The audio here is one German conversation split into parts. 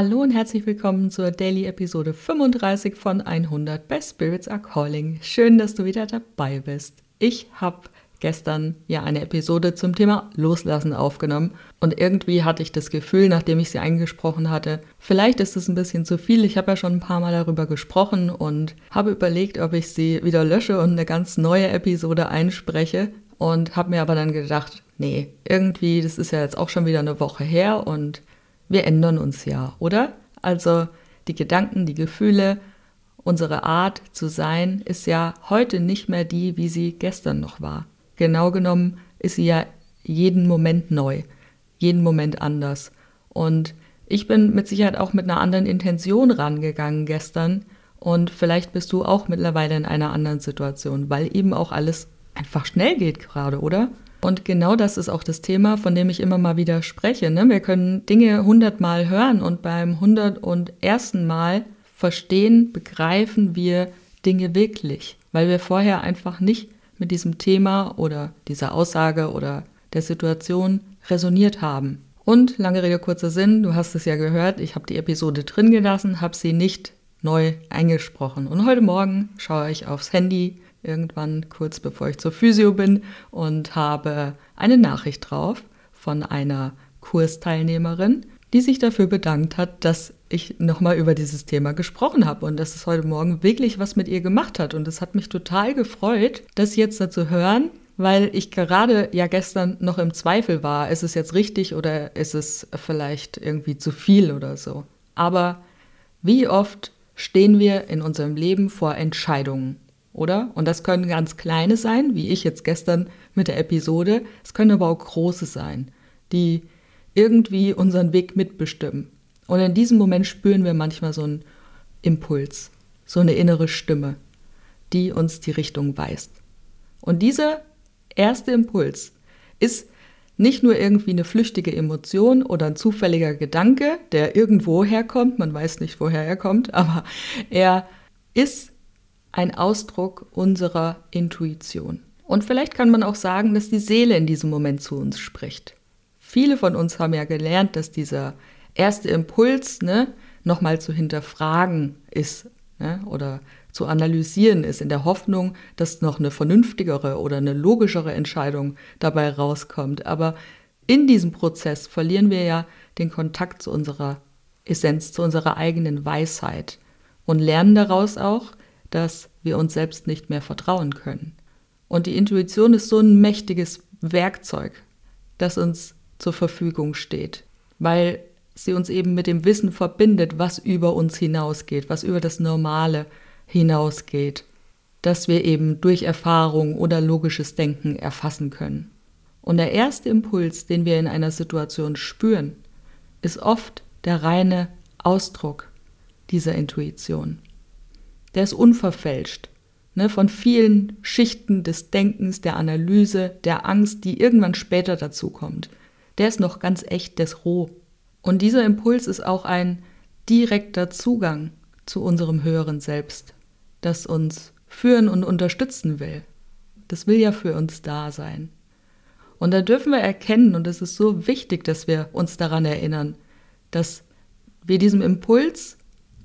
Hallo und herzlich willkommen zur Daily Episode 35 von 100 Best Spirits Are Calling. Schön, dass du wieder dabei bist. Ich habe gestern ja eine Episode zum Thema Loslassen aufgenommen und irgendwie hatte ich das Gefühl, nachdem ich sie eingesprochen hatte, vielleicht ist es ein bisschen zu viel. Ich habe ja schon ein paar Mal darüber gesprochen und habe überlegt, ob ich sie wieder lösche und eine ganz neue Episode einspreche und habe mir aber dann gedacht, nee, irgendwie, das ist ja jetzt auch schon wieder eine Woche her und wir ändern uns ja, oder? Also die Gedanken, die Gefühle, unsere Art zu sein ist ja heute nicht mehr die, wie sie gestern noch war. Genau genommen ist sie ja jeden Moment neu, jeden Moment anders. Und ich bin mit Sicherheit auch mit einer anderen Intention rangegangen gestern und vielleicht bist du auch mittlerweile in einer anderen Situation, weil eben auch alles einfach schnell geht gerade, oder? Und genau das ist auch das Thema, von dem ich immer mal wieder spreche. Ne? Wir können Dinge hundertmal hören und beim hundert und ersten Mal verstehen, begreifen wir Dinge wirklich, weil wir vorher einfach nicht mit diesem Thema oder dieser Aussage oder der Situation resoniert haben. Und lange Rede, kurzer Sinn, du hast es ja gehört, ich habe die Episode drin gelassen, habe sie nicht neu eingesprochen. Und heute Morgen schaue ich aufs Handy, irgendwann kurz bevor ich zur Physio bin und habe eine Nachricht drauf von einer Kursteilnehmerin, die sich dafür bedankt hat, dass ich nochmal über dieses Thema gesprochen habe und dass es heute Morgen wirklich was mit ihr gemacht hat. Und es hat mich total gefreut, das jetzt dazu hören, weil ich gerade ja gestern noch im Zweifel war, ist es jetzt richtig oder ist es vielleicht irgendwie zu viel oder so. Aber wie oft stehen wir in unserem Leben vor Entscheidungen? Oder? Und das können ganz kleine sein, wie ich jetzt gestern mit der Episode. Es können aber auch große sein, die irgendwie unseren Weg mitbestimmen. Und in diesem Moment spüren wir manchmal so einen Impuls, so eine innere Stimme, die uns die Richtung weist. Und dieser erste Impuls ist nicht nur irgendwie eine flüchtige Emotion oder ein zufälliger Gedanke, der irgendwo herkommt, man weiß nicht, woher er kommt, aber er ist ein Ausdruck unserer Intuition. Und vielleicht kann man auch sagen, dass die Seele in diesem Moment zu uns spricht. Viele von uns haben ja gelernt, dass dieser erste Impuls ne, nochmal zu hinterfragen ist ne, oder zu analysieren ist, in der Hoffnung, dass noch eine vernünftigere oder eine logischere Entscheidung dabei rauskommt. Aber in diesem Prozess verlieren wir ja den Kontakt zu unserer Essenz, zu unserer eigenen Weisheit und lernen daraus auch, dass wir uns selbst nicht mehr vertrauen können. Und die Intuition ist so ein mächtiges Werkzeug, das uns zur Verfügung steht, weil sie uns eben mit dem Wissen verbindet, was über uns hinausgeht, was über das Normale hinausgeht, dass wir eben durch Erfahrung oder logisches Denken erfassen können. Und der erste Impuls, den wir in einer Situation spüren, ist oft der reine Ausdruck dieser Intuition der ist unverfälscht. Ne, von vielen Schichten des Denkens, der Analyse, der Angst, die irgendwann später dazukommt. Der ist noch ganz echt, der ist roh. Und dieser Impuls ist auch ein direkter Zugang zu unserem höheren Selbst, das uns führen und unterstützen will. Das will ja für uns da sein. Und da dürfen wir erkennen, und es ist so wichtig, dass wir uns daran erinnern, dass wir diesem Impuls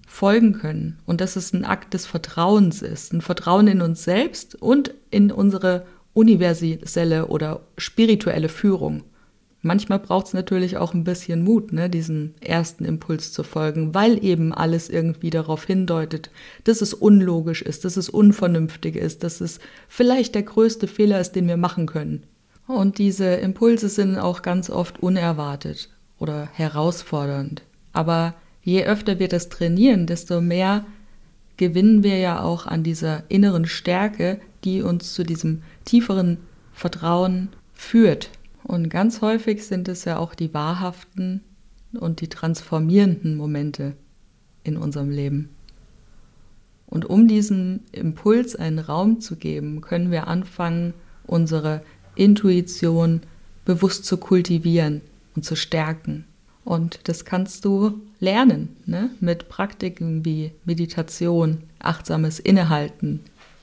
folgen können und dass es ein Akt des Vertrauens ist, ein Vertrauen in uns selbst und in unsere universelle oder spirituelle Führung. Manchmal braucht es natürlich auch ein bisschen Mut, ne, diesen ersten Impuls zu folgen, weil eben alles irgendwie darauf hindeutet, dass es unlogisch ist, dass es unvernünftig ist, dass es vielleicht der größte Fehler ist, den wir machen können. Und diese Impulse sind auch ganz oft unerwartet oder herausfordernd. Aber je öfter wir das trainieren, desto mehr gewinnen wir ja auch an dieser inneren Stärke, die uns zu diesem tieferen Vertrauen führt. Und ganz häufig sind es ja auch die wahrhaften und die transformierenden Momente in unserem Leben. Und um diesem Impuls einen Raum zu geben, können wir anfangen, unsere Intuition bewusst zu kultivieren und zu stärken. Und das kannst du lernen ne? mit Praktiken wie Meditation, achtsames Innehalten,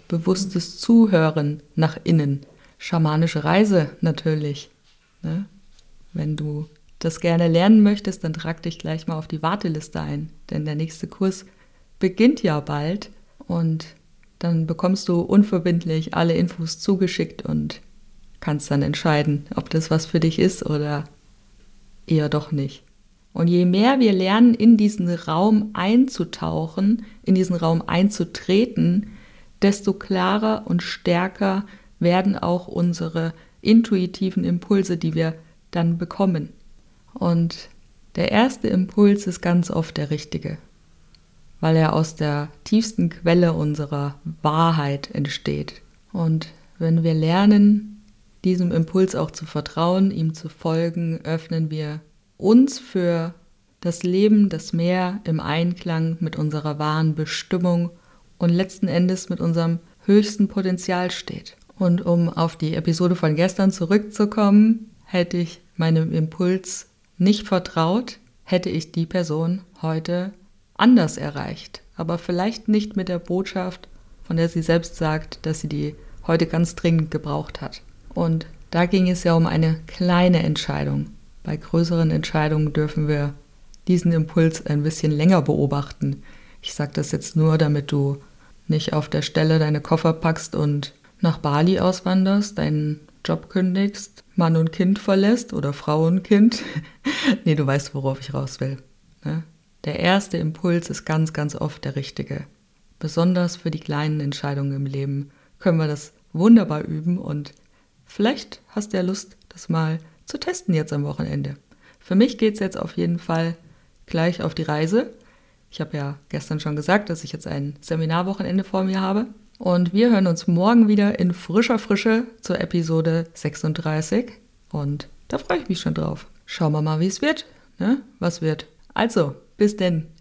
bewusstes Zuhören nach innen, schamanische Reise natürlich. Ne? Wenn du das gerne lernen möchtest, dann trag dich gleich mal auf die Warteliste ein, denn der nächste Kurs beginnt ja bald und dann bekommst du unverbindlich alle Infos zugeschickt und kannst dann entscheiden, ob das was für dich ist oder eher doch nicht. Und je mehr wir lernen, in diesen Raum einzutauchen, in diesen Raum einzutreten, desto klarer und stärker werden auch unsere intuitiven Impulse, die wir dann bekommen. Und der erste Impuls ist ganz oft der richtige, weil er aus der tiefsten Quelle unserer Wahrheit entsteht. Und wenn wir lernen, diesem Impuls auch zu vertrauen, ihm zu folgen, öffnen wir uns für das Leben, das mehr im Einklang mit unserer wahren Bestimmung und letzten Endes mit unserem höchsten Potenzial steht. Und um auf die Episode von gestern zurückzukommen, hätte ich meinem Impuls nicht vertraut, hätte ich die Person heute anders erreicht. Aber vielleicht nicht mit der Botschaft, von der sie selbst sagt, dass sie die heute ganz dringend gebraucht hat. Und da ging es ja um eine kleine Entscheidung. Bei größeren Entscheidungen dürfen wir diesen Impuls ein bisschen länger beobachten. Ich sage das jetzt nur, damit du nicht auf der Stelle deine Koffer packst und nach Bali auswanderst, deinen Job kündigst, Mann und Kind verlässt oder Frau und Kind. nee, du weißt, worauf ich raus will. Ne? Der erste Impuls ist ganz, ganz oft der richtige. Besonders für die kleinen Entscheidungen im Leben können wir das wunderbar üben und vielleicht hast du ja Lust, das mal zu testen jetzt am Wochenende. Für mich geht es jetzt auf jeden Fall gleich auf die Reise. Ich habe ja gestern schon gesagt, dass ich jetzt ein Seminarwochenende vor mir habe. Und wir hören uns morgen wieder in frischer Frische zur Episode 36. Und da freue ich mich schon drauf. Schauen wir mal, wie es wird. Ne? Was wird. Also, bis denn.